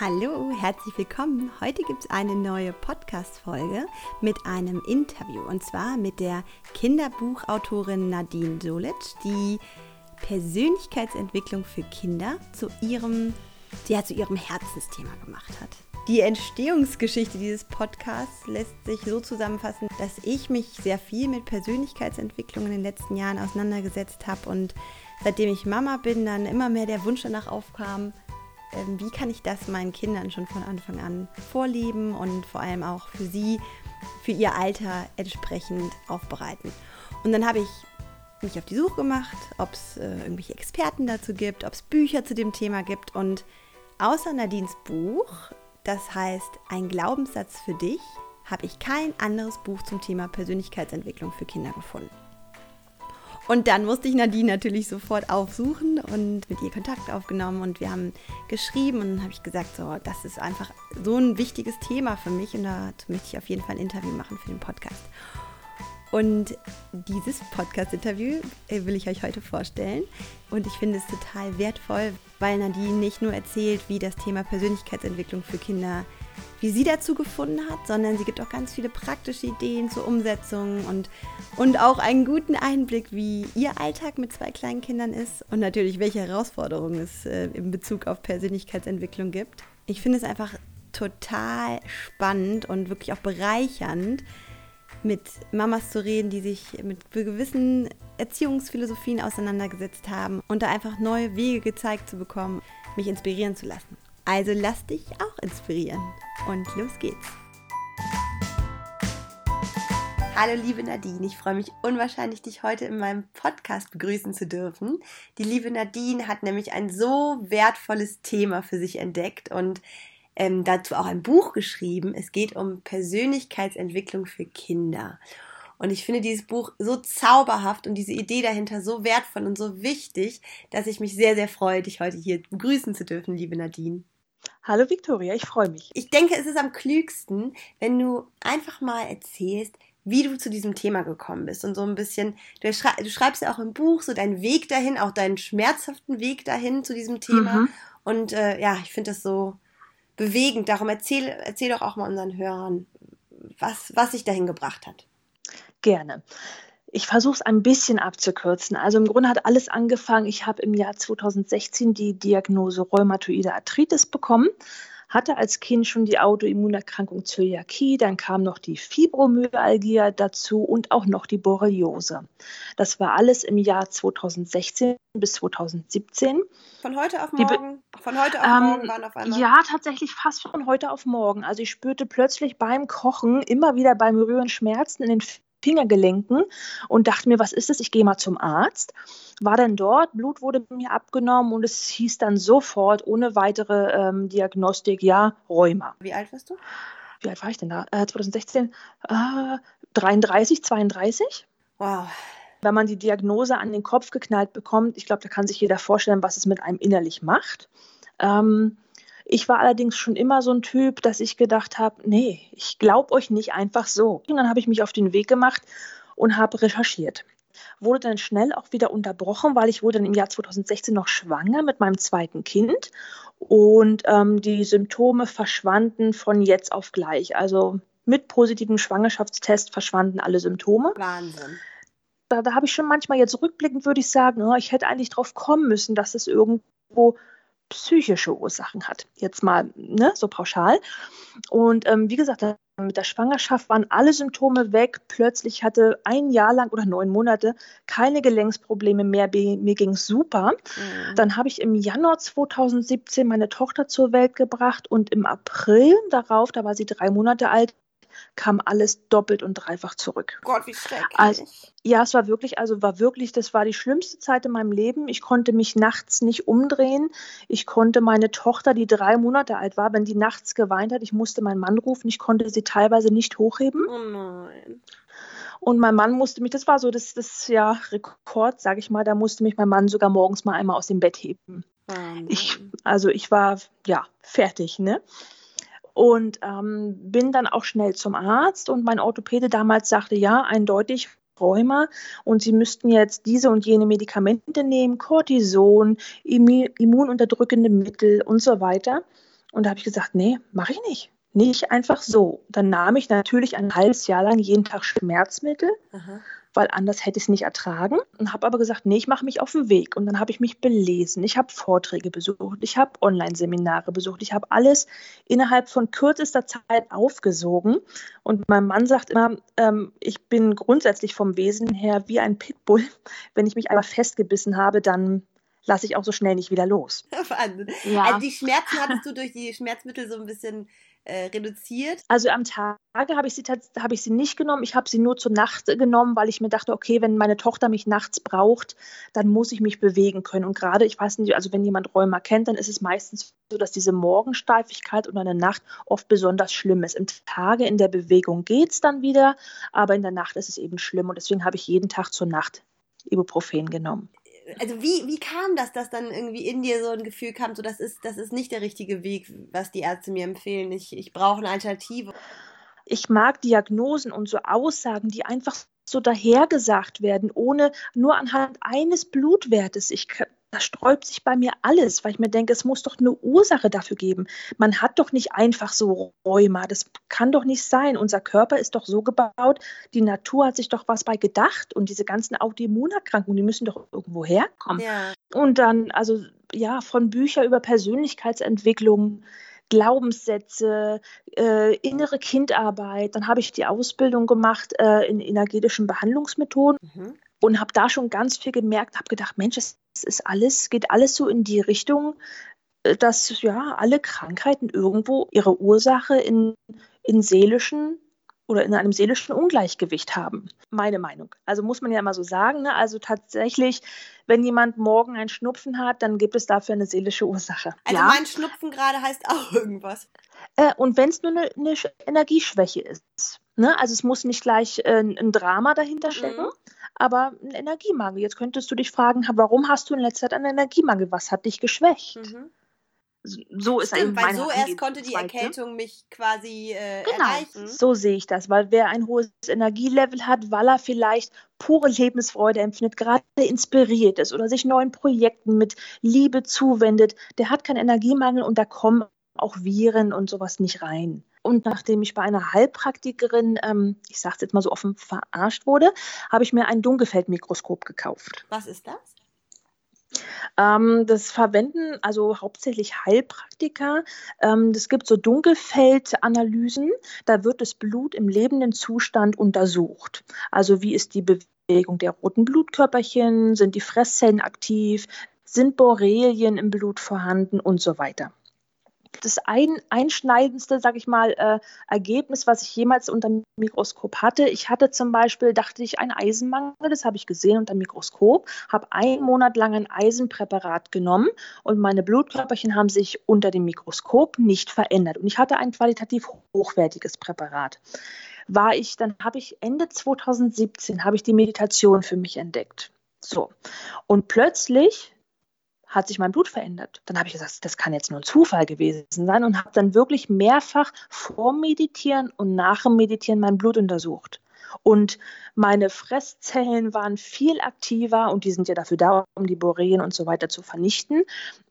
Hallo, herzlich willkommen. Heute gibt es eine neue Podcast-Folge mit einem Interview und zwar mit der Kinderbuchautorin Nadine Solic, die Persönlichkeitsentwicklung für Kinder zu ihrem, ja, zu ihrem Herzensthema gemacht hat. Die Entstehungsgeschichte dieses Podcasts lässt sich so zusammenfassen, dass ich mich sehr viel mit Persönlichkeitsentwicklung in den letzten Jahren auseinandergesetzt habe und seitdem ich Mama bin, dann immer mehr der Wunsch danach aufkam, wie kann ich das meinen Kindern schon von Anfang an vorleben und vor allem auch für sie, für ihr Alter entsprechend aufbereiten. Und dann habe ich mich auf die Suche gemacht, ob es äh, irgendwelche Experten dazu gibt, ob es Bücher zu dem Thema gibt und außer Nadines Buch das heißt, ein Glaubenssatz für dich, habe ich kein anderes Buch zum Thema Persönlichkeitsentwicklung für Kinder gefunden. Und dann musste ich Nadine natürlich sofort aufsuchen und mit ihr Kontakt aufgenommen und wir haben geschrieben und dann habe ich gesagt, so, das ist einfach so ein wichtiges Thema für mich und dazu möchte ich auf jeden Fall ein Interview machen für den Podcast. Und dieses Podcast-Interview äh, will ich euch heute vorstellen. Und ich finde es total wertvoll, weil Nadine nicht nur erzählt, wie das Thema Persönlichkeitsentwicklung für Kinder, wie sie dazu gefunden hat, sondern sie gibt auch ganz viele praktische Ideen zur Umsetzung und, und auch einen guten Einblick, wie ihr Alltag mit zwei kleinen Kindern ist und natürlich, welche Herausforderungen es äh, in Bezug auf Persönlichkeitsentwicklung gibt. Ich finde es einfach total spannend und wirklich auch bereichernd, mit Mamas zu reden, die sich mit gewissen Erziehungsphilosophien auseinandergesetzt haben und da einfach neue Wege gezeigt zu bekommen, mich inspirieren zu lassen. Also lass dich auch inspirieren und los geht's. Hallo liebe Nadine, ich freue mich unwahrscheinlich, dich heute in meinem Podcast begrüßen zu dürfen. Die liebe Nadine hat nämlich ein so wertvolles Thema für sich entdeckt und ähm, dazu auch ein Buch geschrieben. Es geht um Persönlichkeitsentwicklung für Kinder. Und ich finde dieses Buch so zauberhaft und diese Idee dahinter so wertvoll und so wichtig, dass ich mich sehr, sehr freue, dich heute hier begrüßen zu dürfen, liebe Nadine. Hallo Victoria, ich freue mich. Ich denke, es ist am klügsten, wenn du einfach mal erzählst, wie du zu diesem Thema gekommen bist und so ein bisschen, du, schrei du schreibst ja auch im Buch so deinen Weg dahin, auch deinen schmerzhaften Weg dahin zu diesem Thema. Mhm. Und äh, ja, ich finde das so, bewegend. Darum erzähl, erzähl doch auch mal unseren Hörern, was, was sich dahin gebracht hat. Gerne. Ich versuche es ein bisschen abzukürzen. Also im Grunde hat alles angefangen. Ich habe im Jahr 2016 die Diagnose Rheumatoide Arthritis bekommen hatte als Kind schon die Autoimmunerkrankung Zöliakie, dann kam noch die Fibromyalgie dazu und auch noch die Borreliose. Das war alles im Jahr 2016 bis 2017. Von heute auf morgen? Von heute auf ähm, morgen waren auf einmal? Ja, tatsächlich fast von heute auf morgen. Also ich spürte plötzlich beim Kochen immer wieder beim Rühren Schmerzen in den Fingergelenken und dachte mir, was ist das? Ich gehe mal zum Arzt. War dann dort, Blut wurde mir abgenommen und es hieß dann sofort ohne weitere ähm, Diagnostik, ja, Rheuma. Wie alt warst du? Wie alt war ich denn da? Äh, 2016? Äh, 33, 32. Wow. Wenn man die Diagnose an den Kopf geknallt bekommt, ich glaube, da kann sich jeder vorstellen, was es mit einem innerlich macht. Ähm, ich war allerdings schon immer so ein Typ, dass ich gedacht habe, nee, ich glaube euch nicht einfach so. Und dann habe ich mich auf den Weg gemacht und habe recherchiert. Wurde dann schnell auch wieder unterbrochen, weil ich wurde dann im Jahr 2016 noch schwanger mit meinem zweiten Kind und ähm, die Symptome verschwanden von jetzt auf gleich. Also mit positivem Schwangerschaftstest verschwanden alle Symptome. Wahnsinn da, da habe ich schon manchmal jetzt rückblickend, würde ich sagen, oh, ich hätte eigentlich drauf kommen müssen, dass es irgendwo psychische Ursachen hat. Jetzt mal ne, so pauschal. Und ähm, wie gesagt, mit der Schwangerschaft waren alle Symptome weg. Plötzlich hatte ein Jahr lang oder neun Monate keine Gelenksprobleme mehr. Mir ging es super. Mhm. Dann habe ich im Januar 2017 meine Tochter zur Welt gebracht und im April darauf, da war sie drei Monate alt, kam alles doppelt und dreifach zurück. Gott, wie schrecklich. Also, ja, es war wirklich, also war wirklich, das war die schlimmste Zeit in meinem Leben. Ich konnte mich nachts nicht umdrehen. Ich konnte meine Tochter, die drei Monate alt war, wenn die nachts geweint hat, ich musste meinen Mann rufen. Ich konnte sie teilweise nicht hochheben. Oh nein. Und mein Mann musste mich, das war so das, das ja, Rekord, sage ich mal, da musste mich mein Mann sogar morgens mal einmal aus dem Bett heben. Oh ich, also ich war ja fertig, ne? Und ähm, bin dann auch schnell zum Arzt und mein Orthopäde damals sagte, ja, eindeutig Rheuma und sie müssten jetzt diese und jene Medikamente nehmen, Cortison, immununterdrückende Mittel und so weiter. Und da habe ich gesagt, nee, mache ich nicht. Nicht einfach so. Dann nahm ich natürlich ein halbes Jahr lang jeden Tag Schmerzmittel, Aha. Weil anders hätte ich es nicht ertragen. Und habe aber gesagt, nee, ich mache mich auf den Weg. Und dann habe ich mich belesen. Ich habe Vorträge besucht. Ich habe Online-Seminare besucht. Ich habe alles innerhalb von kürzester Zeit aufgesogen. Und mein Mann sagt immer, ähm, ich bin grundsätzlich vom Wesen her wie ein Pitbull. Wenn ich mich einmal festgebissen habe, dann lasse ich auch so schnell nicht wieder los. Ja. Also die Schmerzen hattest du durch die Schmerzmittel so ein bisschen äh, reduziert? Also am Tage habe ich, sie, hab ich sie nicht genommen. Ich habe sie nur zur Nacht genommen, weil ich mir dachte, okay, wenn meine Tochter mich nachts braucht, dann muss ich mich bewegen können. Und gerade, ich weiß nicht, also wenn jemand Rheuma kennt, dann ist es meistens so, dass diese Morgensteifigkeit unter der Nacht oft besonders schlimm ist. Im Tage in der Bewegung geht es dann wieder, aber in der Nacht ist es eben schlimm. Und deswegen habe ich jeden Tag zur Nacht Ibuprofen genommen also wie, wie kam das, dass dann irgendwie in dir so ein Gefühl kam, so das ist, das ist nicht der richtige Weg, was die Ärzte mir empfehlen. Ich, ich brauche eine Alternative. Ich mag Diagnosen und so Aussagen, die einfach so dahergesagt werden, ohne nur anhand eines Blutwertes. Ich da sträubt sich bei mir alles, weil ich mir denke, es muss doch eine Ursache dafür geben. Man hat doch nicht einfach so Rheuma. Das kann doch nicht sein. Unser Körper ist doch so gebaut. Die Natur hat sich doch was bei gedacht. Und diese ganzen Autoimmunerkrankungen, die müssen doch irgendwo herkommen. Ja. Und dann, also ja, von Büchern über Persönlichkeitsentwicklung, Glaubenssätze, äh, innere Kindarbeit. Dann habe ich die Ausbildung gemacht äh, in energetischen Behandlungsmethoden. Mhm und habe da schon ganz viel gemerkt, habe gedacht, Mensch, es ist alles, geht alles so in die Richtung, äh, dass ja alle Krankheiten irgendwo ihre Ursache in, in seelischen oder in einem seelischen Ungleichgewicht haben. Meine Meinung. Also muss man ja immer so sagen. Ne? Also tatsächlich, wenn jemand morgen einen Schnupfen hat, dann gibt es dafür eine seelische Ursache. Also ja? mein Schnupfen gerade heißt auch irgendwas. Äh, und wenn es nur eine, eine, Energieschwäche ist. Ne? Also es muss nicht gleich äh, ein Drama dahinter stecken. Mhm aber ein Energiemangel. Jetzt könntest du dich fragen, warum hast du in letzter Zeit einen Energiemangel? Was hat dich geschwächt? Mhm. So ist Stimmt, weil so erst konnte die Erkältung mich quasi äh, genau. erreichen. So sehe ich das, weil wer ein hohes Energielevel hat, weil er vielleicht pure Lebensfreude empfindet, gerade inspiriert ist oder sich neuen Projekten mit Liebe zuwendet, der hat keinen Energiemangel und da kommen auch Viren und sowas nicht rein. Und nachdem ich bei einer Heilpraktikerin, ähm, ich sage es jetzt mal so offen, verarscht wurde, habe ich mir ein Dunkelfeldmikroskop gekauft. Was ist das? Ähm, das verwenden also hauptsächlich Heilpraktiker. Ähm, es gibt so Dunkelfeldanalysen. Da wird das Blut im lebenden Zustand untersucht. Also wie ist die Bewegung der roten Blutkörperchen? Sind die Fresszellen aktiv? Sind Borrelien im Blut vorhanden und so weiter das ein, einschneidendste, sage ich mal, äh, Ergebnis, was ich jemals unter dem Mikroskop hatte. Ich hatte zum Beispiel, dachte ich, einen Eisenmangel, das habe ich gesehen unter dem Mikroskop, habe einen Monat lang ein Eisenpräparat genommen und meine Blutkörperchen haben sich unter dem Mikroskop nicht verändert. Und ich hatte ein qualitativ hochwertiges Präparat. War ich, dann habe ich Ende 2017 habe ich die Meditation für mich entdeckt. So. Und plötzlich hat sich mein Blut verändert. Dann habe ich gesagt, das kann jetzt nur ein Zufall gewesen sein und habe dann wirklich mehrfach vor Meditieren und nach dem Meditieren mein Blut untersucht. Und meine Fresszellen waren viel aktiver und die sind ja dafür da, um die Borrelien und so weiter zu vernichten.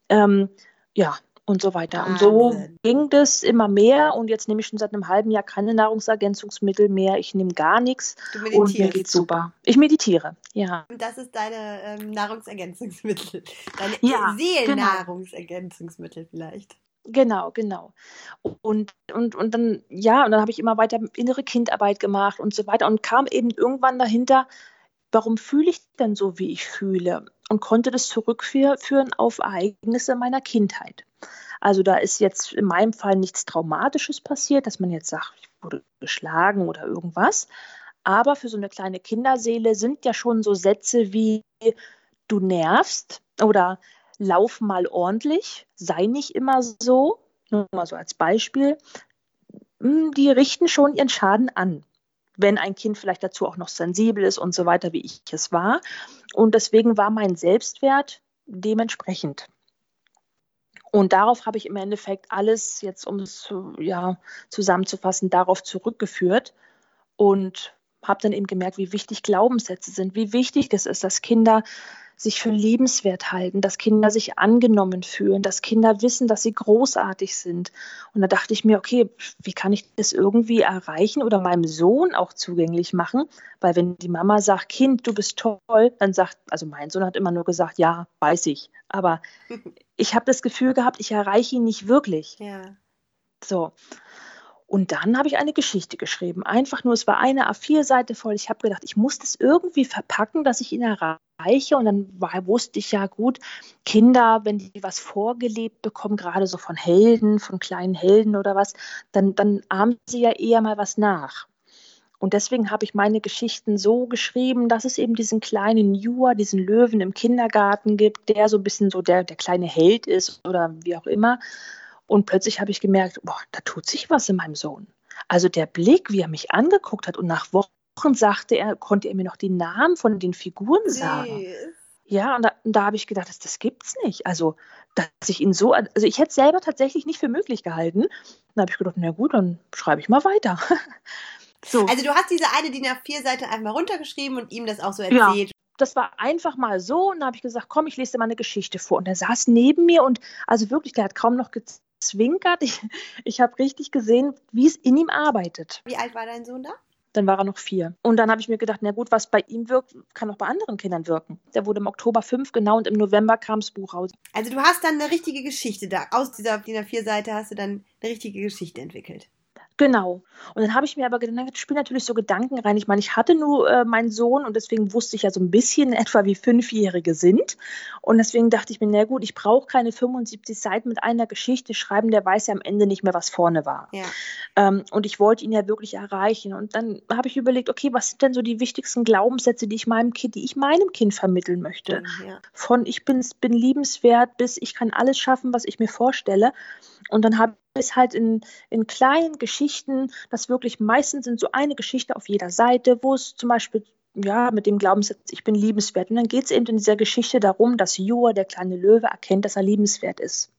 Ähm, ja, und so weiter. Wahnsinn. Und so ging das immer mehr und jetzt nehme ich schon seit einem halben Jahr keine Nahrungsergänzungsmittel mehr. Ich nehme gar nichts und mir geht's super. Ich meditiere, ja. Und das ist deine ähm, Nahrungsergänzungsmittel, deine ja, Seelennahrungsergänzungsmittel genau. vielleicht. Genau, genau. Und, und, und dann, ja, und dann habe ich immer weiter innere Kindarbeit gemacht und so weiter und kam eben irgendwann dahinter, warum fühle ich denn so, wie ich fühle? Und konnte das zurückführen auf Ereignisse meiner Kindheit. Also da ist jetzt in meinem Fall nichts Traumatisches passiert, dass man jetzt sagt, ich wurde geschlagen oder irgendwas. Aber für so eine kleine Kinderseele sind ja schon so Sätze wie du nervst oder lauf mal ordentlich, sei nicht immer so, nur mal so als Beispiel, hm, die richten schon ihren Schaden an wenn ein Kind vielleicht dazu auch noch sensibel ist und so weiter, wie ich es war. Und deswegen war mein Selbstwert dementsprechend. Und darauf habe ich im Endeffekt alles, jetzt um es ja, zusammenzufassen, darauf zurückgeführt und habe dann eben gemerkt, wie wichtig Glaubenssätze sind, wie wichtig es ist, dass Kinder sich für liebenswert halten, dass Kinder sich angenommen fühlen, dass Kinder wissen, dass sie großartig sind. Und da dachte ich mir, okay, wie kann ich das irgendwie erreichen oder meinem Sohn auch zugänglich machen? Weil wenn die Mama sagt, Kind, du bist toll, dann sagt, also mein Sohn hat immer nur gesagt, ja, weiß ich. Aber ich habe das Gefühl gehabt, ich erreiche ihn nicht wirklich. Ja. So. Und dann habe ich eine Geschichte geschrieben. Einfach nur, es war eine A4-Seite voll. Ich habe gedacht, ich muss das irgendwie verpacken, dass ich ihn erreiche. Und dann war, wusste ich ja gut, Kinder, wenn die was vorgelebt bekommen, gerade so von Helden, von kleinen Helden oder was, dann, dann ahmen sie ja eher mal was nach. Und deswegen habe ich meine Geschichten so geschrieben, dass es eben diesen kleinen Jua, diesen Löwen im Kindergarten gibt, der so ein bisschen so der, der kleine Held ist oder wie auch immer. Und plötzlich habe ich gemerkt, boah, da tut sich was in meinem Sohn. Also der Blick, wie er mich angeguckt hat und nach Wochen sagte er, konnte er mir noch die Namen von den Figuren sagen. Nee. Ja, und da, da habe ich gedacht, das, das gibt's nicht. Also, dass ich ihn so, also ich hätte es selber tatsächlich nicht für möglich gehalten. Dann habe ich gedacht, na gut, dann schreibe ich mal weiter. so. Also du hast diese eine DIN A4-Seite einfach runtergeschrieben und ihm das auch so erzählt. Ja das war einfach mal so und da habe ich gesagt, komm, ich lese dir mal eine Geschichte vor. Und er saß neben mir und also wirklich, der hat kaum noch zwinkert. Ich, ich habe richtig gesehen, wie es in ihm arbeitet. Wie alt war dein Sohn da? Dann war er noch vier. Und dann habe ich mir gedacht, na gut, was bei ihm wirkt, kann auch bei anderen Kindern wirken. Der wurde im Oktober fünf, genau, und im November kam das Buch raus. Also du hast dann eine richtige Geschichte da. Aus dieser DIN A4-Seite hast du dann eine richtige Geschichte entwickelt. Genau. Und dann habe ich mir aber gedacht, ich spiele natürlich so Gedanken rein. Ich meine, ich hatte nur äh, meinen Sohn und deswegen wusste ich ja so ein bisschen etwa, wie Fünfjährige sind. Und deswegen dachte ich mir, na gut, ich brauche keine 75 Seiten mit einer Geschichte schreiben, der weiß ja am Ende nicht mehr, was vorne war. Ja. Ähm, und ich wollte ihn ja wirklich erreichen. Und dann habe ich überlegt, okay, was sind denn so die wichtigsten Glaubenssätze, die ich meinem Kind, die ich meinem Kind vermitteln möchte? Ja. Von ich bin, bin liebenswert bis ich kann alles schaffen, was ich mir vorstelle. Und dann habe ist halt in, in kleinen Geschichten, das wirklich meistens sind so eine Geschichte auf jeder Seite, wo es zum Beispiel ja, mit dem Glaubenssatz, ich bin liebenswert. Und dann geht es eben in dieser Geschichte darum, dass Joa, der kleine Löwe, erkennt, dass er liebenswert ist.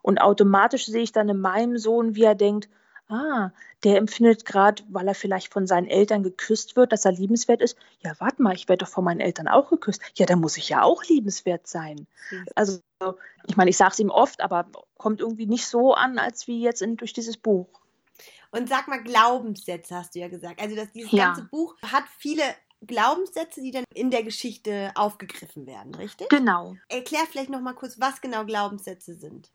Und automatisch sehe ich dann in meinem Sohn, wie er denkt, ah, der empfindet gerade, weil er vielleicht von seinen Eltern geküsst wird, dass er liebenswert ist. Ja, warte mal, ich werde doch von meinen Eltern auch geküsst. Ja, dann muss ich ja auch liebenswert sein. Also, ich meine, ich sage es ihm oft, aber kommt irgendwie nicht so an, als wie jetzt in, durch dieses Buch. Und sag mal, Glaubenssätze hast du ja gesagt. Also, dass dieses ja. ganze Buch hat viele Glaubenssätze, die dann in der Geschichte aufgegriffen werden, richtig? Genau. Erklär vielleicht noch mal kurz, was genau Glaubenssätze sind.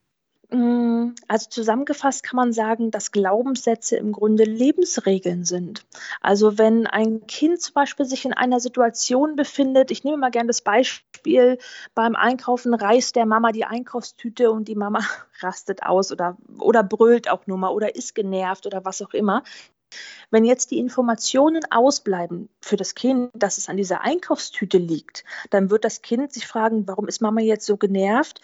Mm, also zusammengefasst kann man sagen, dass Glaubenssätze im Grunde Lebensregeln sind. Also wenn ein Kind zum Beispiel sich in einer Situation befindet, ich nehme mal gerne das Beispiel, beim Einkaufen reißt der Mama die Einkaufstüte und die Mama rastet aus oder, oder brüllt auch nur mal oder ist genervt oder was auch immer. Wenn jetzt die Informationen ausbleiben für das Kind, dass es an dieser Einkaufstüte liegt, dann wird das Kind sich fragen, warum ist Mama jetzt so genervt?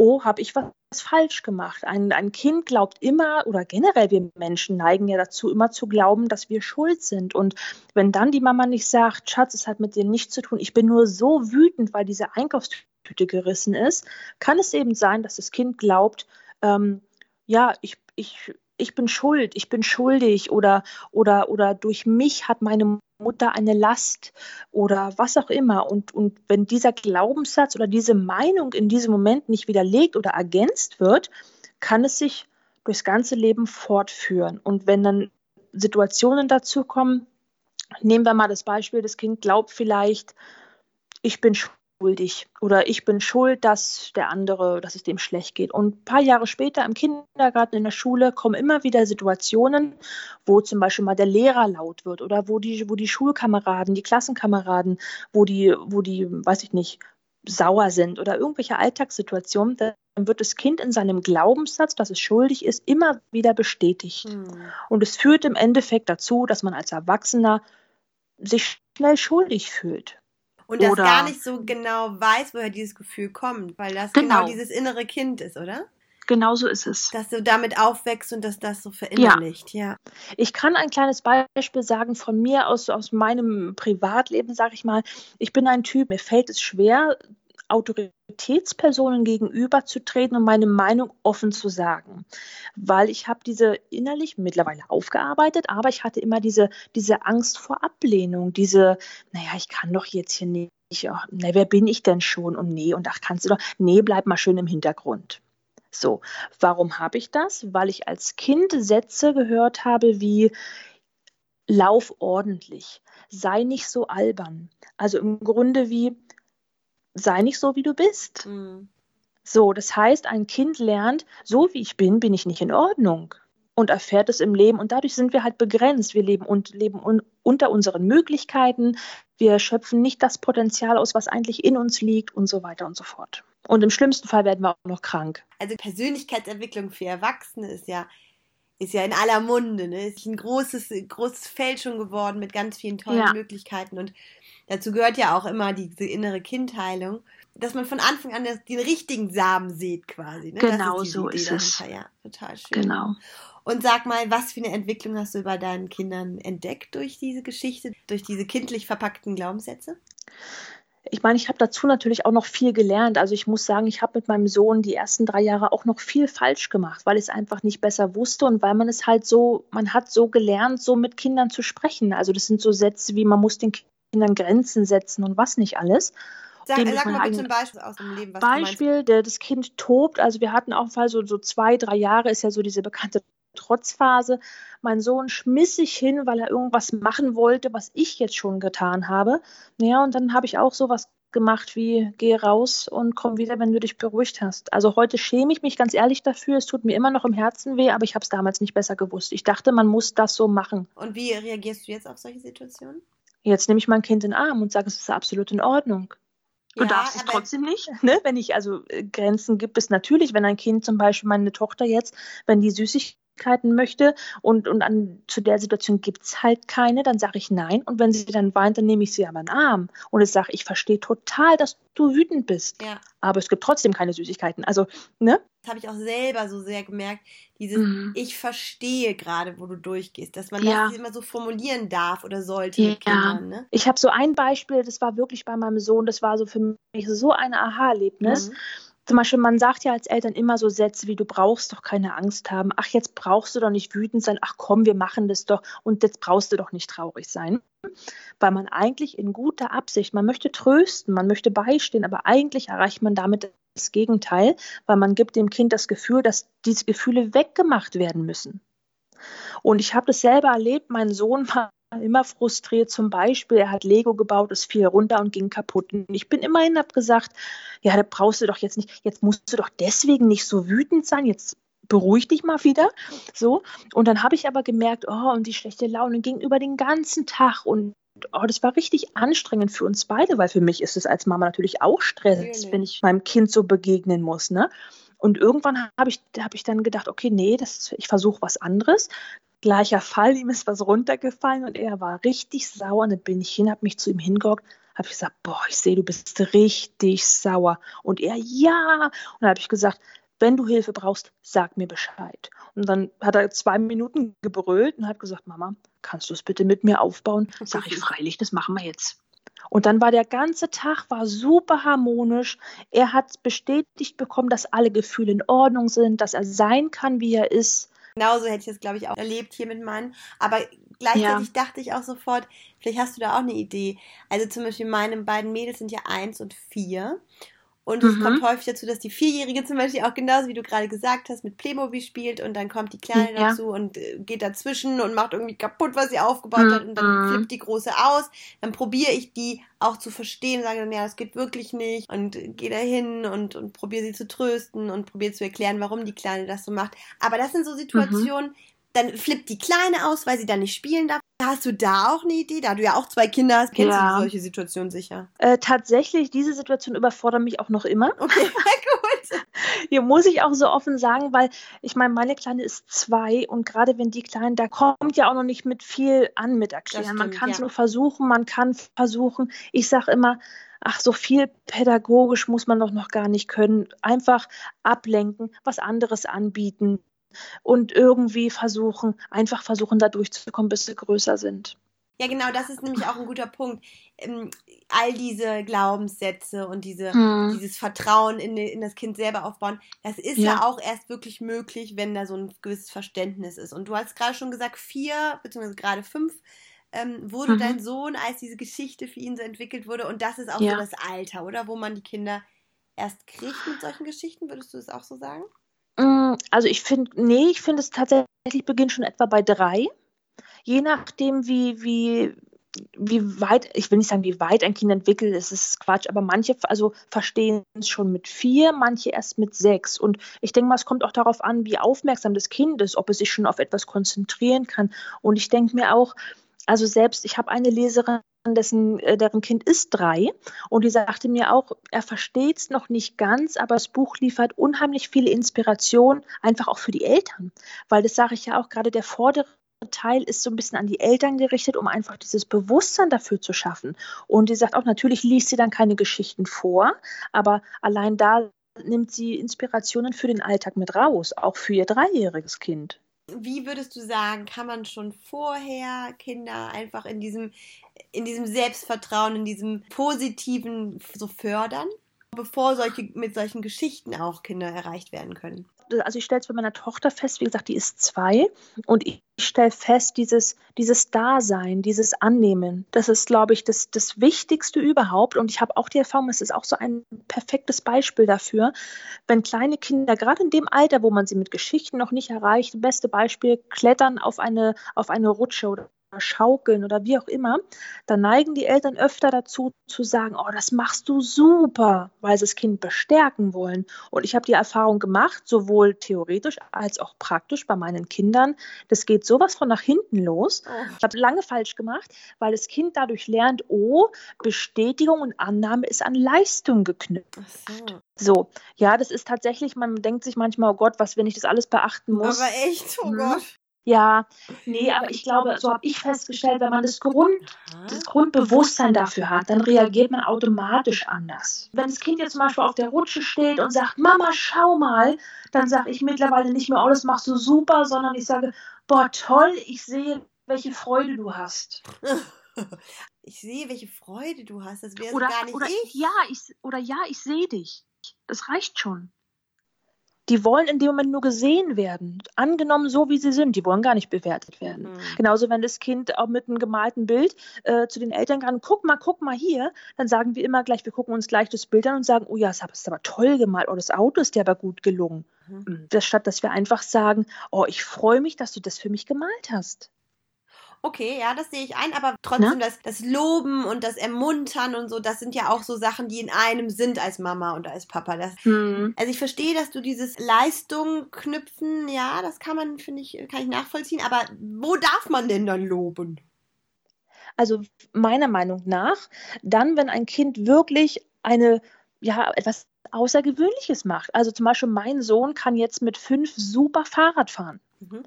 Oh, habe ich was falsch gemacht? Ein, ein Kind glaubt immer, oder generell wir Menschen neigen ja dazu, immer zu glauben, dass wir schuld sind. Und wenn dann die Mama nicht sagt, Schatz, es hat mit dir nichts zu tun, ich bin nur so wütend, weil diese Einkaufstüte gerissen ist, kann es eben sein, dass das Kind glaubt, ähm, ja, ich, ich, ich bin schuld, ich bin schuldig oder, oder, oder durch mich hat meine Mutter eine Last oder was auch immer. Und, und wenn dieser Glaubenssatz oder diese Meinung in diesem Moment nicht widerlegt oder ergänzt wird, kann es sich durchs ganze Leben fortführen. Und wenn dann Situationen dazu kommen, nehmen wir mal das Beispiel, das Kind glaubt vielleicht, ich bin schuld schuldig oder ich bin schuld, dass der andere, dass es dem schlecht geht. Und ein paar Jahre später im Kindergarten, in der Schule kommen immer wieder Situationen, wo zum Beispiel mal der Lehrer laut wird oder wo die, wo die Schulkameraden, die Klassenkameraden, wo die, wo die, weiß ich nicht, sauer sind oder irgendwelche Alltagssituationen, dann wird das Kind in seinem Glaubenssatz, dass es schuldig ist, immer wieder bestätigt. Hm. Und es führt im Endeffekt dazu, dass man als Erwachsener sich schnell schuldig fühlt. Und das gar nicht so genau weiß, woher dieses Gefühl kommt, weil das genau, genau dieses innere Kind ist, oder? Genau so ist es. Dass du damit aufwächst und dass das so verinnerlicht, ja. ja. Ich kann ein kleines Beispiel sagen von mir aus, aus meinem Privatleben, sage ich mal. Ich bin ein Typ, mir fällt es schwer, Autoritätspersonen gegenüberzutreten und meine Meinung offen zu sagen. Weil ich habe diese innerlich mittlerweile aufgearbeitet, aber ich hatte immer diese, diese Angst vor Ablehnung, diese, naja, ich kann doch jetzt hier nicht ja, ne, wer bin ich denn schon? Und nee, und ach, kannst du doch, nee, bleib mal schön im Hintergrund. So, warum habe ich das? Weil ich als Kind Sätze gehört habe wie Lauf ordentlich, sei nicht so albern. Also im Grunde wie sei nicht so, wie du bist. Mhm. So, das heißt, ein Kind lernt, so wie ich bin, bin ich nicht in Ordnung und erfährt es im Leben. Und dadurch sind wir halt begrenzt. Wir leben, und, leben un, unter unseren Möglichkeiten. Wir schöpfen nicht das Potenzial aus, was eigentlich in uns liegt und so weiter und so fort. Und im schlimmsten Fall werden wir auch noch krank. Also Persönlichkeitsentwicklung für Erwachsene ist ja, ist ja in aller Munde. Ne? Ist ein großes, großes Feld schon geworden mit ganz vielen tollen ja. Möglichkeiten. Und dazu gehört ja auch immer diese innere Kindheilung dass man von Anfang an den richtigen Samen sieht quasi. Ne? Genau ist so Idee ist dahinter. es. Ja, total schön. Genau. Und sag mal, was für eine Entwicklung hast du bei deinen Kindern entdeckt durch diese Geschichte, durch diese kindlich verpackten Glaubenssätze? Ich meine, ich habe dazu natürlich auch noch viel gelernt. Also ich muss sagen, ich habe mit meinem Sohn die ersten drei Jahre auch noch viel falsch gemacht, weil ich es einfach nicht besser wusste und weil man es halt so, man hat so gelernt, so mit Kindern zu sprechen. Also das sind so Sätze wie, man muss den Kindern Grenzen setzen und was nicht alles. Sag, sag mal bitte ein Beispiel aus dem Leben. Was Beispiel, der, das Kind tobt. Also wir hatten auch Fall so, so zwei, drei Jahre ist ja so diese bekannte Trotzphase. Mein Sohn schmiss sich hin, weil er irgendwas machen wollte, was ich jetzt schon getan habe. Ja, und dann habe ich auch sowas gemacht wie geh raus und komm wieder, wenn du dich beruhigt hast. Also heute schäme ich mich ganz ehrlich dafür. Es tut mir immer noch im Herzen weh, aber ich habe es damals nicht besser gewusst. Ich dachte, man muss das so machen. Und wie reagierst du jetzt auf solche Situationen? Jetzt nehme ich mein Kind in den Arm und sage, es ist absolut in Ordnung. Du ja, darfst es trotzdem nicht. Ne? Wenn ich also äh, Grenzen gibt es natürlich, wenn ein Kind zum Beispiel meine Tochter jetzt, wenn die Süßigkeiten möchte und, und an, zu der Situation gibt es halt keine, dann sage ich nein. Und wenn sie dann weint, dann nehme ich sie aber in den Arm und ich sage, ich verstehe total, dass du wütend bist. Ja. Aber es gibt trotzdem keine Süßigkeiten. Also, ne? Das habe ich auch selber so sehr gemerkt, dieses mhm. Ich verstehe gerade, wo du durchgehst, dass man ja. das immer so formulieren darf oder sollte ja. Kindern, ne? Ich habe so ein Beispiel, das war wirklich bei meinem Sohn, das war so für mich so ein Aha-Erlebnis. Mhm. Zum Beispiel, man sagt ja als Eltern immer so Sätze wie, du brauchst doch keine Angst haben, ach, jetzt brauchst du doch nicht wütend sein, ach komm, wir machen das doch und jetzt brauchst du doch nicht traurig sein. Weil man eigentlich in guter Absicht, man möchte trösten, man möchte beistehen, aber eigentlich erreicht man damit das Gegenteil, weil man gibt dem Kind das Gefühl, dass diese Gefühle weggemacht werden müssen. Und ich habe das selber erlebt, mein Sohn war immer frustriert. Zum Beispiel, er hat Lego gebaut, es fiel runter und ging kaputt. Und ich bin immerhin, habe gesagt, ja, da brauchst du doch jetzt nicht, jetzt musst du doch deswegen nicht so wütend sein, jetzt beruhig dich mal wieder. So. Und dann habe ich aber gemerkt, oh, und die schlechte Laune ging über den ganzen Tag und oh, das war richtig anstrengend für uns beide, weil für mich ist es als Mama natürlich auch Stress, natürlich. wenn ich meinem Kind so begegnen muss. Ne? Und irgendwann habe ich, hab ich dann gedacht, okay, nee, das, ich versuche was anderes. Gleicher Fall, ihm ist was runtergefallen und er war richtig sauer. Und dann bin ich hin, habe mich zu ihm hingehockt, habe ich gesagt, boah, ich sehe, du bist richtig sauer. Und er, ja. Und dann habe ich gesagt, wenn du Hilfe brauchst, sag mir Bescheid. Und dann hat er zwei Minuten gebrüllt und hat gesagt, Mama, kannst du es bitte mit mir aufbauen? Sag ich, freilich, das machen wir jetzt. Und dann war der ganze Tag war super harmonisch. Er hat bestätigt bekommen, dass alle Gefühle in Ordnung sind, dass er sein kann, wie er ist. Genauso hätte ich es, glaube ich, auch erlebt hier mit meinen. Aber gleichzeitig ja. dachte ich auch sofort, vielleicht hast du da auch eine Idee. Also zum Beispiel meine beiden Mädels sind ja eins und vier. Und es mhm. kommt häufig dazu, dass die Vierjährige zum Beispiel auch genauso wie du gerade gesagt hast, mit Playmobil spielt und dann kommt die Kleine ja. dazu und äh, geht dazwischen und macht irgendwie kaputt, was sie aufgebaut mhm. hat und dann mhm. flippt die Große aus. Dann probiere ich die auch zu verstehen, sage dann, ja, das geht wirklich nicht und gehe da hin und, und probiere sie zu trösten und probiere zu erklären, warum die Kleine das so macht. Aber das sind so mhm. Situationen, mhm dann flippt die Kleine aus, weil sie da nicht spielen darf. Hast du da auch eine Idee? Da du ja auch zwei Kinder hast, kennst ja. du solche Situationen sicher? Äh, tatsächlich, diese Situation überfordert mich auch noch immer. Okay, gut. Hier muss ich auch so offen sagen, weil ich meine, meine Kleine ist zwei und gerade wenn die Kleine, da kommt ja auch noch nicht mit viel an mit erklären. Stimmt, man kann es ja. nur versuchen, man kann versuchen. Ich sage immer, ach, so viel pädagogisch muss man doch noch gar nicht können. Einfach ablenken, was anderes anbieten und irgendwie versuchen, einfach versuchen, da durchzukommen, bis sie größer sind. Ja, genau, das ist nämlich auch ein guter Punkt. Ähm, all diese Glaubenssätze und diese, hm. dieses Vertrauen in, in, das Kind selber aufbauen, das ist ja. ja. auch erst wirklich möglich, wenn da so ein gewisses Verständnis ist. Und du hast gerade schon gesagt, vier, beziehungsweise gerade fünf ähm, wurde mhm. dein Sohn, als diese Geschichte für ihn so entwickelt wurde. Und das ist auch ja. so das Alter, oder? Wo man die Kinder erst kriegt mit solchen Geschichten. Würdest du das auch so sagen? Mm, also ich finde, nee, ich finde es tatsächlich beginnt schon etwa bei drei. Je nachdem, wie, wie, wie weit, ich will nicht sagen, wie weit ein Kind entwickelt ist, ist Quatsch, aber manche also verstehen es schon mit vier, manche erst mit sechs. Und ich denke mal, es kommt auch darauf an, wie aufmerksam das Kind ist, ob es sich schon auf etwas konzentrieren kann. Und ich denke mir auch, also selbst, ich habe eine Leserin, dessen, äh, deren Kind ist drei und die sagte mir auch, er versteht es noch nicht ganz, aber das Buch liefert unheimlich viele Inspiration, einfach auch für die Eltern. Weil das sage ich ja auch gerade, der vordere Teil ist so ein bisschen an die Eltern gerichtet, um einfach dieses Bewusstsein dafür zu schaffen. Und die sagt auch, natürlich liest sie dann keine Geschichten vor, aber allein da nimmt sie Inspirationen für den Alltag mit raus, auch für ihr dreijähriges Kind. Wie würdest du sagen, kann man schon vorher Kinder einfach in diesem, in diesem Selbstvertrauen, in diesem Positiven so fördern, bevor solche, mit solchen Geschichten auch Kinder erreicht werden können? Also ich stelle es bei meiner Tochter fest, wie gesagt, die ist zwei und ich stelle fest, dieses, dieses Dasein, dieses Annehmen, das ist, glaube ich, das, das Wichtigste überhaupt. Und ich habe auch die Erfahrung, es ist auch so ein perfektes Beispiel dafür, wenn kleine Kinder, gerade in dem Alter, wo man sie mit Geschichten noch nicht erreicht, beste Beispiel, klettern auf eine, auf eine Rutsche oder schaukeln oder wie auch immer, dann neigen die Eltern öfter dazu zu sagen, oh, das machst du super, weil sie das Kind bestärken wollen. Und ich habe die Erfahrung gemacht, sowohl theoretisch als auch praktisch bei meinen Kindern, das geht sowas von nach hinten los. Oh. Ich habe lange falsch gemacht, weil das Kind dadurch lernt, oh, Bestätigung und Annahme ist an Leistung geknüpft. So. so. ja, das ist tatsächlich, man denkt sich manchmal, oh Gott, was, wenn ich das alles beachten muss. Aber echt, oh hm. Gott. Ja, nee, aber ich glaube, so habe ich festgestellt, wenn man das, Grund, das Grundbewusstsein dafür hat, dann reagiert man automatisch anders. Wenn das Kind jetzt zum Beispiel auf der Rutsche steht und sagt, Mama, schau mal, dann sage ich mittlerweile nicht mehr, oh, das machst du super, sondern ich sage, boah, toll, ich sehe, welche Freude du hast. Ich sehe, welche Freude du hast. Das wäre gar nicht oder, ich. Ja, ich. Oder ja, ich sehe dich. Das reicht schon die wollen in dem Moment nur gesehen werden, angenommen so, wie sie sind. Die wollen gar nicht bewertet werden. Mhm. Genauso, wenn das Kind auch mit einem gemalten Bild äh, zu den Eltern kann, guck mal, guck mal hier, dann sagen wir immer gleich, wir gucken uns gleich das Bild an und sagen, oh ja, das ist aber toll gemalt, oh, das Auto ist dir aber gut gelungen. Mhm. Das, statt dass wir einfach sagen, oh, ich freue mich, dass du das für mich gemalt hast. Okay, ja, das sehe ich ein, aber trotzdem das, das Loben und das Ermuntern und so, das sind ja auch so Sachen, die in einem sind als Mama und als Papa. Das, hm. Also ich verstehe, dass du dieses Leistung knüpfen, ja, das kann man, finde ich, kann ich nachvollziehen, aber wo darf man denn dann loben? Also meiner Meinung nach, dann, wenn ein Kind wirklich eine, ja, etwas Außergewöhnliches macht. Also zum Beispiel mein Sohn kann jetzt mit fünf super Fahrrad fahren. Mhm.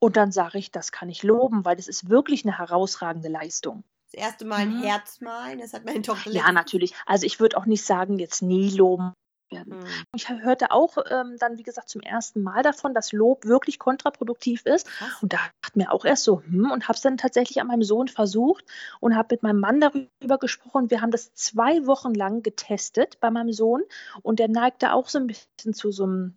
Und dann sage ich, das kann ich loben, weil das ist wirklich eine herausragende Leistung. Das erste Mal ein mhm. Herz malen, das hat meine Tochter. Ja, natürlich. Also ich würde auch nicht sagen, jetzt nie loben werden. Mhm. Ich hörte auch ähm, dann, wie gesagt, zum ersten Mal davon, dass Lob wirklich kontraproduktiv ist. Krass. Und da dachte mir auch erst so, hm, und habe es dann tatsächlich an meinem Sohn versucht und habe mit meinem Mann darüber gesprochen. Wir haben das zwei Wochen lang getestet bei meinem Sohn und der neigte auch so ein bisschen zu so einem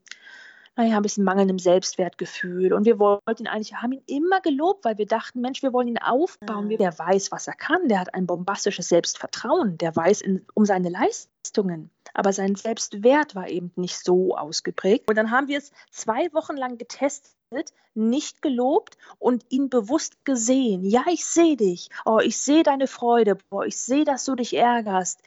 naja, ein bisschen mangelndem Selbstwertgefühl. Und wir wollten ihn eigentlich, haben ihn immer gelobt, weil wir dachten, Mensch, wir wollen ihn aufbauen. Mhm. Der weiß, was er kann. Der hat ein bombastisches Selbstvertrauen. Der weiß in, um seine Leistungen. Aber sein Selbstwert war eben nicht so ausgeprägt. Und dann haben wir es zwei Wochen lang getestet nicht gelobt und ihn bewusst gesehen. Ja, ich sehe dich. Oh, ich sehe deine Freude. Boah, ich sehe, dass du dich ärgerst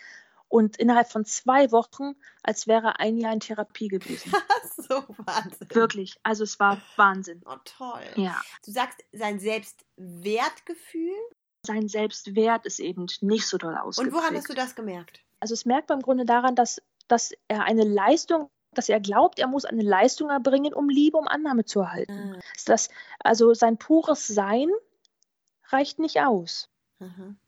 und innerhalb von zwei Wochen, als wäre er ein Jahr in Therapie gewesen. so Wahnsinn. Wirklich, also es war Wahnsinn. Oh, toll. Ja. Du sagst, sein Selbstwertgefühl? Sein Selbstwert ist eben nicht so doll ausgeprägt. Und woran hast du das gemerkt? Also es merkt man im Grunde daran, dass, dass er eine Leistung dass er glaubt, er muss eine Leistung erbringen, um Liebe, um Annahme zu erhalten. Ah. Das, also sein pures Sein reicht nicht aus. Mhm.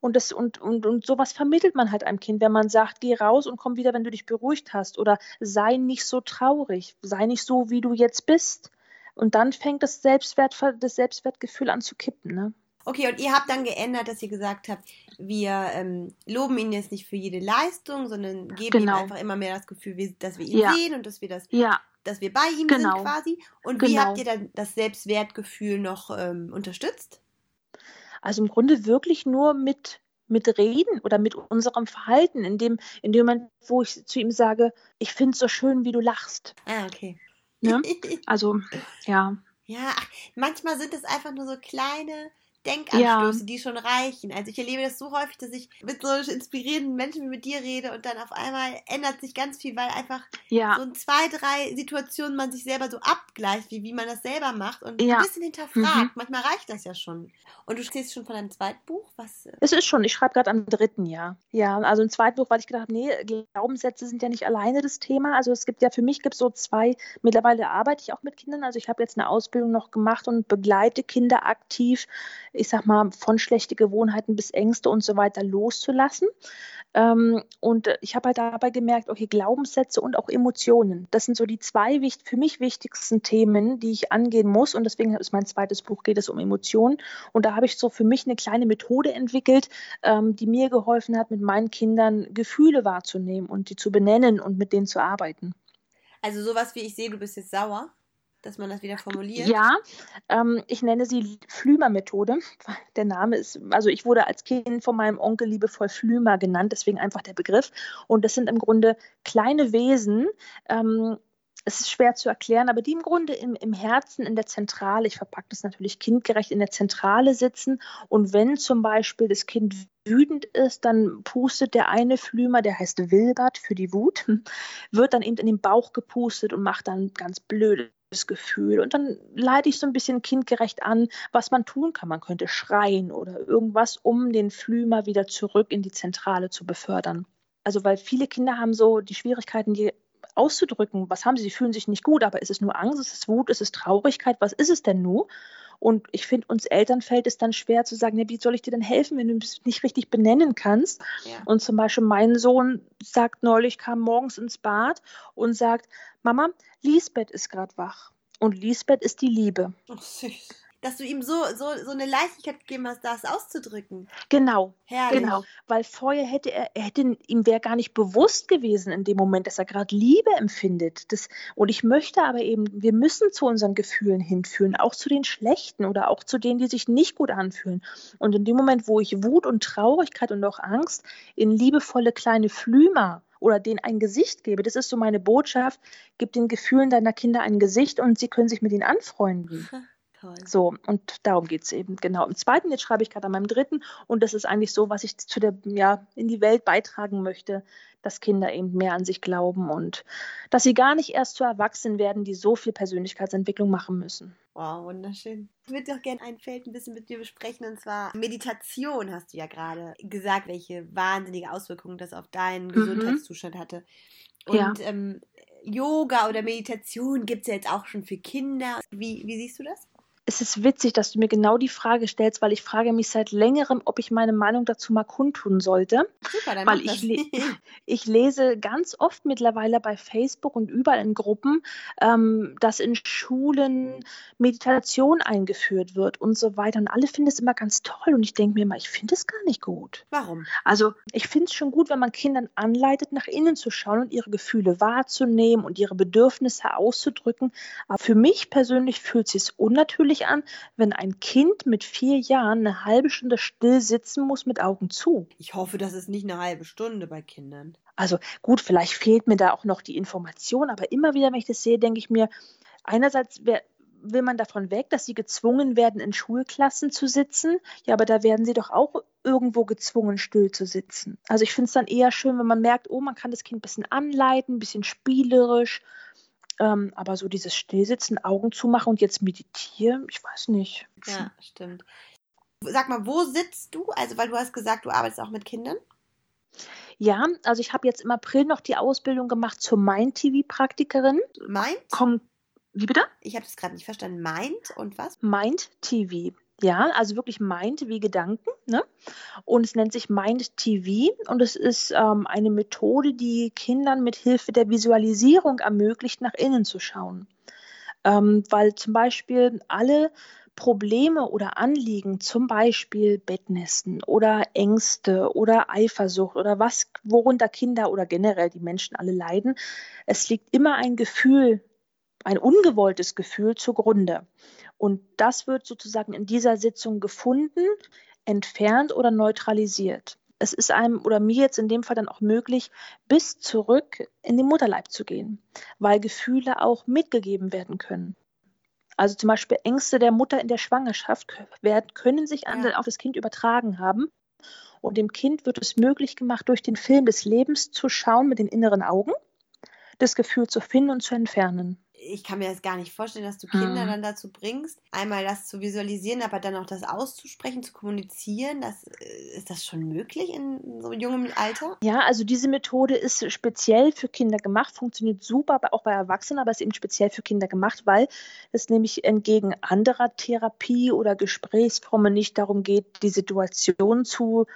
Und, das, und, und, und sowas vermittelt man halt einem Kind, wenn man sagt, geh raus und komm wieder, wenn du dich beruhigt hast. Oder sei nicht so traurig, sei nicht so, wie du jetzt bist. Und dann fängt das, Selbstwert, das Selbstwertgefühl an zu kippen. Ne? Okay, und ihr habt dann geändert, dass ihr gesagt habt, wir ähm, loben ihn jetzt nicht für jede Leistung, sondern geben genau. ihm einfach immer mehr das Gefühl, dass wir ihn ja. sehen und dass wir das, ja. dass wir bei ihm genau. sind quasi. Und genau. wie habt ihr dann das Selbstwertgefühl noch ähm, unterstützt? Also im Grunde wirklich nur mit mit Reden oder mit unserem Verhalten, in dem, in dem Moment, wo ich zu ihm sage, ich finde es so schön, wie du lachst. Ah, okay. Ne? Also, ja. Ja, ach, manchmal sind es einfach nur so kleine Denkanstöße, ja. die schon reichen. Also ich erlebe das so häufig, dass ich mit so inspirierenden Menschen wie mit dir rede und dann auf einmal ändert sich ganz viel, weil einfach ja. so in zwei, drei Situationen man sich selber so abgleicht, wie, wie man das selber macht und ja. ein bisschen hinterfragt. Mhm. Manchmal reicht das ja schon. Und du stehst schon von deinem zweiten Buch? Was? Es ist schon, ich schreibe gerade am dritten Jahr. Ja, also im zweiten Buch, weil ich gedacht habe, nee, Glaubenssätze sind ja nicht alleine das Thema. Also es gibt ja für mich gibt so zwei, mittlerweile arbeite ich auch mit Kindern. Also ich habe jetzt eine Ausbildung noch gemacht und begleite Kinder aktiv ich sag mal, von schlechte Gewohnheiten bis Ängste und so weiter loszulassen. Ähm, und ich habe halt dabei gemerkt, okay, Glaubenssätze und auch Emotionen, das sind so die zwei für mich wichtigsten Themen, die ich angehen muss. Und deswegen ist mein zweites Buch, geht es um Emotionen. Und da habe ich so für mich eine kleine Methode entwickelt, ähm, die mir geholfen hat, mit meinen Kindern Gefühle wahrzunehmen und die zu benennen und mit denen zu arbeiten. Also sowas wie ich sehe, du bist jetzt sauer dass man das wieder formuliert? Ja, ähm, ich nenne sie Flümer-Methode. Der Name ist, also ich wurde als Kind von meinem Onkel liebevoll Flümer genannt, deswegen einfach der Begriff. Und das sind im Grunde kleine Wesen, ähm, es ist schwer zu erklären, aber die im Grunde im, im Herzen, in der Zentrale, ich verpacke das natürlich kindgerecht, in der Zentrale sitzen. Und wenn zum Beispiel das Kind wütend ist, dann pustet der eine Flümer, der heißt Wilbert für die Wut, wird dann eben in den Bauch gepustet und macht dann ganz blöde Gefühl. Und dann leite ich so ein bisschen kindgerecht an, was man tun kann. Man könnte schreien oder irgendwas, um den Flümer wieder zurück in die Zentrale zu befördern. Also weil viele Kinder haben so die Schwierigkeiten, die auszudrücken, was haben sie, sie fühlen sich nicht gut, aber ist es nur Angst, ist es Wut, ist es Traurigkeit, was ist es denn nur? Und ich finde, uns Eltern fällt es dann schwer zu sagen, ja, wie soll ich dir denn helfen, wenn du es nicht richtig benennen kannst? Ja. Und zum Beispiel mein Sohn sagt neulich, kam morgens ins Bad und sagt, Mama, Lisbeth ist gerade wach. Und Lisbeth ist die Liebe. Ach, süß dass du ihm so, so, so eine Leichtigkeit gegeben hast, das auszudrücken. Genau. Herrlich. Genau. Weil vorher hätte er, er hätte, ihm wäre gar nicht bewusst gewesen in dem Moment, dass er gerade Liebe empfindet. Das, und ich möchte aber eben, wir müssen zu unseren Gefühlen hinführen, auch zu den schlechten oder auch zu denen, die sich nicht gut anfühlen. Und in dem Moment, wo ich Wut und Traurigkeit und auch Angst in liebevolle kleine Flümer oder denen ein Gesicht gebe. Das ist so meine Botschaft. Gib den Gefühlen deiner Kinder ein Gesicht und sie können sich mit ihnen anfreunden. Toll. So, und darum geht es eben, genau. Im zweiten, jetzt schreibe ich gerade an meinem dritten und das ist eigentlich so, was ich zu der, ja, in die Welt beitragen möchte, dass Kinder eben mehr an sich glauben und dass sie gar nicht erst zu Erwachsenen werden, die so viel Persönlichkeitsentwicklung machen müssen. Wow, wunderschön. Ich würde doch gerne ein Feld ein bisschen mit dir besprechen und zwar Meditation, hast du ja gerade gesagt, welche wahnsinnige Auswirkungen das auf deinen mhm. Gesundheitszustand hatte. Und ja. ähm, Yoga oder Meditation gibt es ja jetzt auch schon für Kinder. Wie, wie siehst du das? Es ist witzig, dass du mir genau die Frage stellst, weil ich frage mich seit längerem, ob ich meine Meinung dazu mal kundtun sollte. Super, dann weil ich, le ich lese ganz oft mittlerweile bei Facebook und überall in Gruppen, ähm, dass in Schulen Meditation eingeführt wird und so weiter. Und alle finden es immer ganz toll. Und ich denke mir immer, ich finde es gar nicht gut. Warum? Also ich finde es schon gut, wenn man Kindern anleitet, nach innen zu schauen und ihre Gefühle wahrzunehmen und ihre Bedürfnisse auszudrücken. Aber für mich persönlich fühlt es sich unnatürlich natürlich an, wenn ein Kind mit vier Jahren eine halbe Stunde still sitzen muss mit Augen zu. Ich hoffe, das ist nicht eine halbe Stunde bei Kindern. Also gut, vielleicht fehlt mir da auch noch die Information, aber immer wieder, wenn ich das sehe, denke ich mir, einerseits will man davon weg, dass sie gezwungen werden, in Schulklassen zu sitzen. Ja, aber da werden sie doch auch irgendwo gezwungen, still zu sitzen. Also ich finde es dann eher schön, wenn man merkt, oh, man kann das Kind ein bisschen anleiten, ein bisschen spielerisch ähm, aber so dieses Stillsitzen, Augen zumachen und jetzt meditieren, ich weiß nicht. Ja, stimmt. Sag mal, wo sitzt du? Also, weil du hast gesagt, du arbeitest auch mit Kindern. Ja, also ich habe jetzt im April noch die Ausbildung gemacht zur Mind-TV-Praktikerin. Mind? Komm, wie bitte? Ich habe das gerade nicht verstanden. Mind und was? Mind TV. Ja, also wirklich Mind wie Gedanken. Ne? Und es nennt sich Mind TV und es ist ähm, eine Methode, die Kindern mit Hilfe der Visualisierung ermöglicht, nach innen zu schauen. Ähm, weil zum Beispiel alle Probleme oder Anliegen, zum Beispiel Bettnässen oder Ängste oder Eifersucht oder was, worunter Kinder oder generell die Menschen alle leiden, es liegt immer ein Gefühl, ein ungewolltes Gefühl zugrunde. Und das wird sozusagen in dieser Sitzung gefunden, entfernt oder neutralisiert. Es ist einem oder mir jetzt in dem Fall dann auch möglich, bis zurück in den Mutterleib zu gehen, weil Gefühle auch mitgegeben werden können. Also zum Beispiel Ängste der Mutter in der Schwangerschaft werden, können sich ja. auf das Kind übertragen haben. Und dem Kind wird es möglich gemacht, durch den Film des Lebens zu schauen mit den inneren Augen, das Gefühl zu finden und zu entfernen ich kann mir das gar nicht vorstellen, dass du Kinder hm. dann dazu bringst, einmal das zu visualisieren, aber dann auch das auszusprechen, zu kommunizieren. Das, äh, ist das schon möglich in so jungem Alter? Ja, also diese Methode ist speziell für Kinder gemacht, funktioniert super, auch bei Erwachsenen, aber ist eben speziell für Kinder gemacht, weil es nämlich entgegen anderer Therapie oder Gesprächsformen nicht darum geht, die Situation zu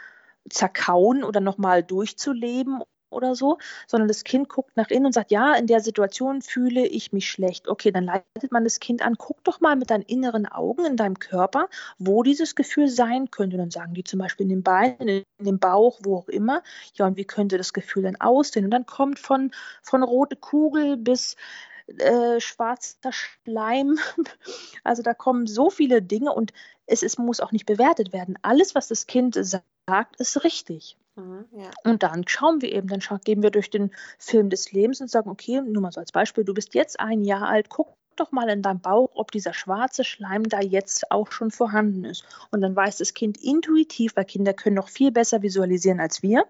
zerkauen oder nochmal durchzuleben oder so, sondern das Kind guckt nach innen und sagt, ja, in der Situation fühle ich mich schlecht. Okay, dann leitet man das Kind an, guck doch mal mit deinen inneren Augen in deinem Körper, wo dieses Gefühl sein könnte. Und dann sagen die zum Beispiel in den Beinen, in dem Bauch, wo auch immer. Ja, und wie könnte das Gefühl dann aussehen? Und dann kommt von, von rote Kugel bis äh, schwarzer Schleim. Also da kommen so viele Dinge und es ist, muss auch nicht bewertet werden. Alles, was das Kind sagt, ist richtig. Mhm, ja. Und dann schauen wir eben, dann gehen wir durch den Film des Lebens und sagen, okay, nur mal so als Beispiel, du bist jetzt ein Jahr alt, guck doch mal in deinem Bauch, ob dieser schwarze Schleim da jetzt auch schon vorhanden ist. Und dann weiß das Kind intuitiv, weil Kinder können noch viel besser visualisieren als wir,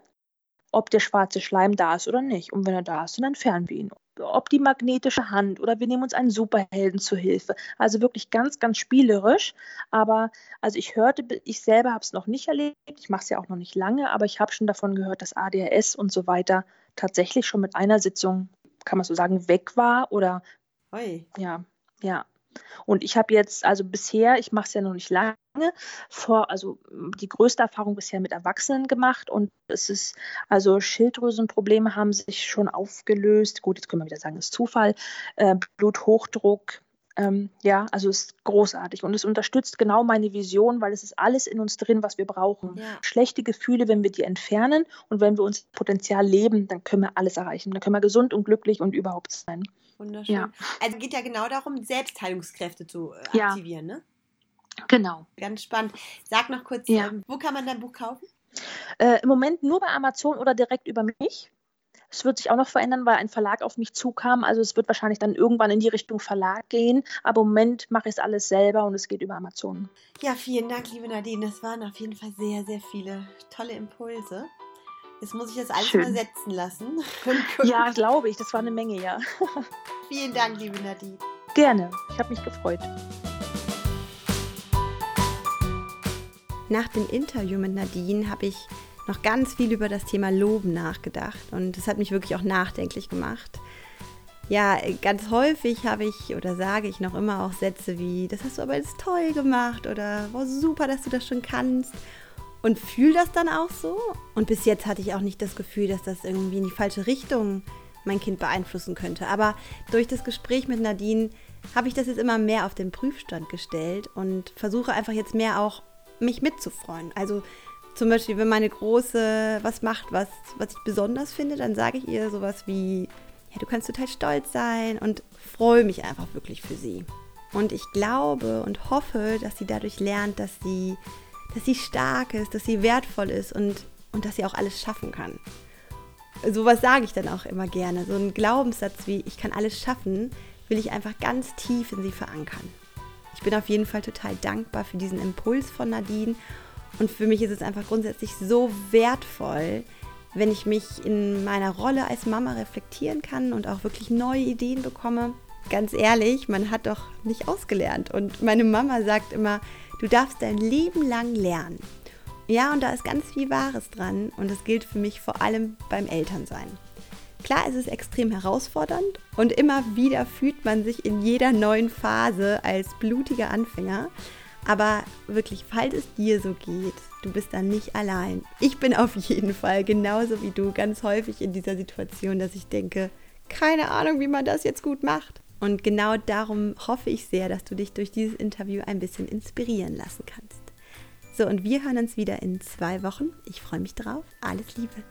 ob der schwarze Schleim da ist oder nicht. Und wenn er da ist, dann entfernen wir ihn ob die magnetische Hand oder wir nehmen uns einen Superhelden zu Hilfe. Also wirklich ganz, ganz spielerisch. Aber also ich hörte, ich selber habe es noch nicht erlebt, ich mache es ja auch noch nicht lange, aber ich habe schon davon gehört, dass ADHS und so weiter tatsächlich schon mit einer Sitzung, kann man so sagen, weg war oder Oi. ja, ja. Und ich habe jetzt, also bisher, ich mache es ja noch nicht lange, vor, also die größte Erfahrung bisher mit Erwachsenen gemacht und es ist, also Schilddrüsenprobleme haben sich schon aufgelöst. Gut, jetzt können wir wieder sagen, es ist Zufall. Äh, Bluthochdruck, ähm, ja, also es ist großartig und es unterstützt genau meine Vision, weil es ist alles in uns drin, was wir brauchen. Ja. Schlechte Gefühle, wenn wir die entfernen und wenn wir uns Potenzial leben, dann können wir alles erreichen. Dann können wir gesund und glücklich und überhaupt sein. Wunderschön. Ja. Also geht ja genau darum, Selbstheilungskräfte zu äh, aktivieren, ja. ne? Genau. Ganz spannend. Sag noch kurz, ja. ähm, wo kann man dein Buch kaufen? Äh, Im Moment nur bei Amazon oder direkt über mich. Es wird sich auch noch verändern, weil ein Verlag auf mich zukam. Also es wird wahrscheinlich dann irgendwann in die Richtung Verlag gehen. Aber im Moment mache ich es alles selber und es geht über Amazon. Ja, vielen Dank, liebe Nadine. Das waren auf jeden Fall sehr, sehr viele tolle Impulse. Jetzt muss ich das alles Schön. mal setzen lassen. ja, glaube ich. Das war eine Menge, ja. vielen Dank, liebe Nadine. Gerne. Ich habe mich gefreut. Nach dem Interview mit Nadine habe ich noch ganz viel über das Thema Loben nachgedacht und das hat mich wirklich auch nachdenklich gemacht. Ja, ganz häufig habe ich oder sage ich noch immer auch Sätze wie, das hast du aber jetzt toll gemacht oder wow, super, dass du das schon kannst und fühle das dann auch so. Und bis jetzt hatte ich auch nicht das Gefühl, dass das irgendwie in die falsche Richtung mein Kind beeinflussen könnte. Aber durch das Gespräch mit Nadine habe ich das jetzt immer mehr auf den Prüfstand gestellt und versuche einfach jetzt mehr auch mich mitzufreuen. Also zum Beispiel, wenn meine Große was macht, was, was ich besonders finde, dann sage ich ihr sowas wie, ja, du kannst total stolz sein und freue mich einfach wirklich für sie. Und ich glaube und hoffe, dass sie dadurch lernt, dass sie, dass sie stark ist, dass sie wertvoll ist und, und dass sie auch alles schaffen kann. Sowas sage ich dann auch immer gerne. So ein Glaubenssatz wie, ich kann alles schaffen, will ich einfach ganz tief in sie verankern. Ich bin auf jeden Fall total dankbar für diesen Impuls von Nadine und für mich ist es einfach grundsätzlich so wertvoll, wenn ich mich in meiner Rolle als Mama reflektieren kann und auch wirklich neue Ideen bekomme. Ganz ehrlich, man hat doch nicht ausgelernt. Und meine Mama sagt immer, du darfst dein Leben lang lernen. Ja, und da ist ganz viel Wahres dran und das gilt für mich vor allem beim Elternsein. Klar ist es extrem herausfordernd und immer wieder fühlt man sich in jeder neuen Phase als blutiger Anfänger. Aber wirklich, falls es dir so geht, du bist dann nicht allein. Ich bin auf jeden Fall genauso wie du ganz häufig in dieser Situation, dass ich denke, keine Ahnung, wie man das jetzt gut macht. Und genau darum hoffe ich sehr, dass du dich durch dieses Interview ein bisschen inspirieren lassen kannst. So, und wir hören uns wieder in zwei Wochen. Ich freue mich drauf. Alles Liebe.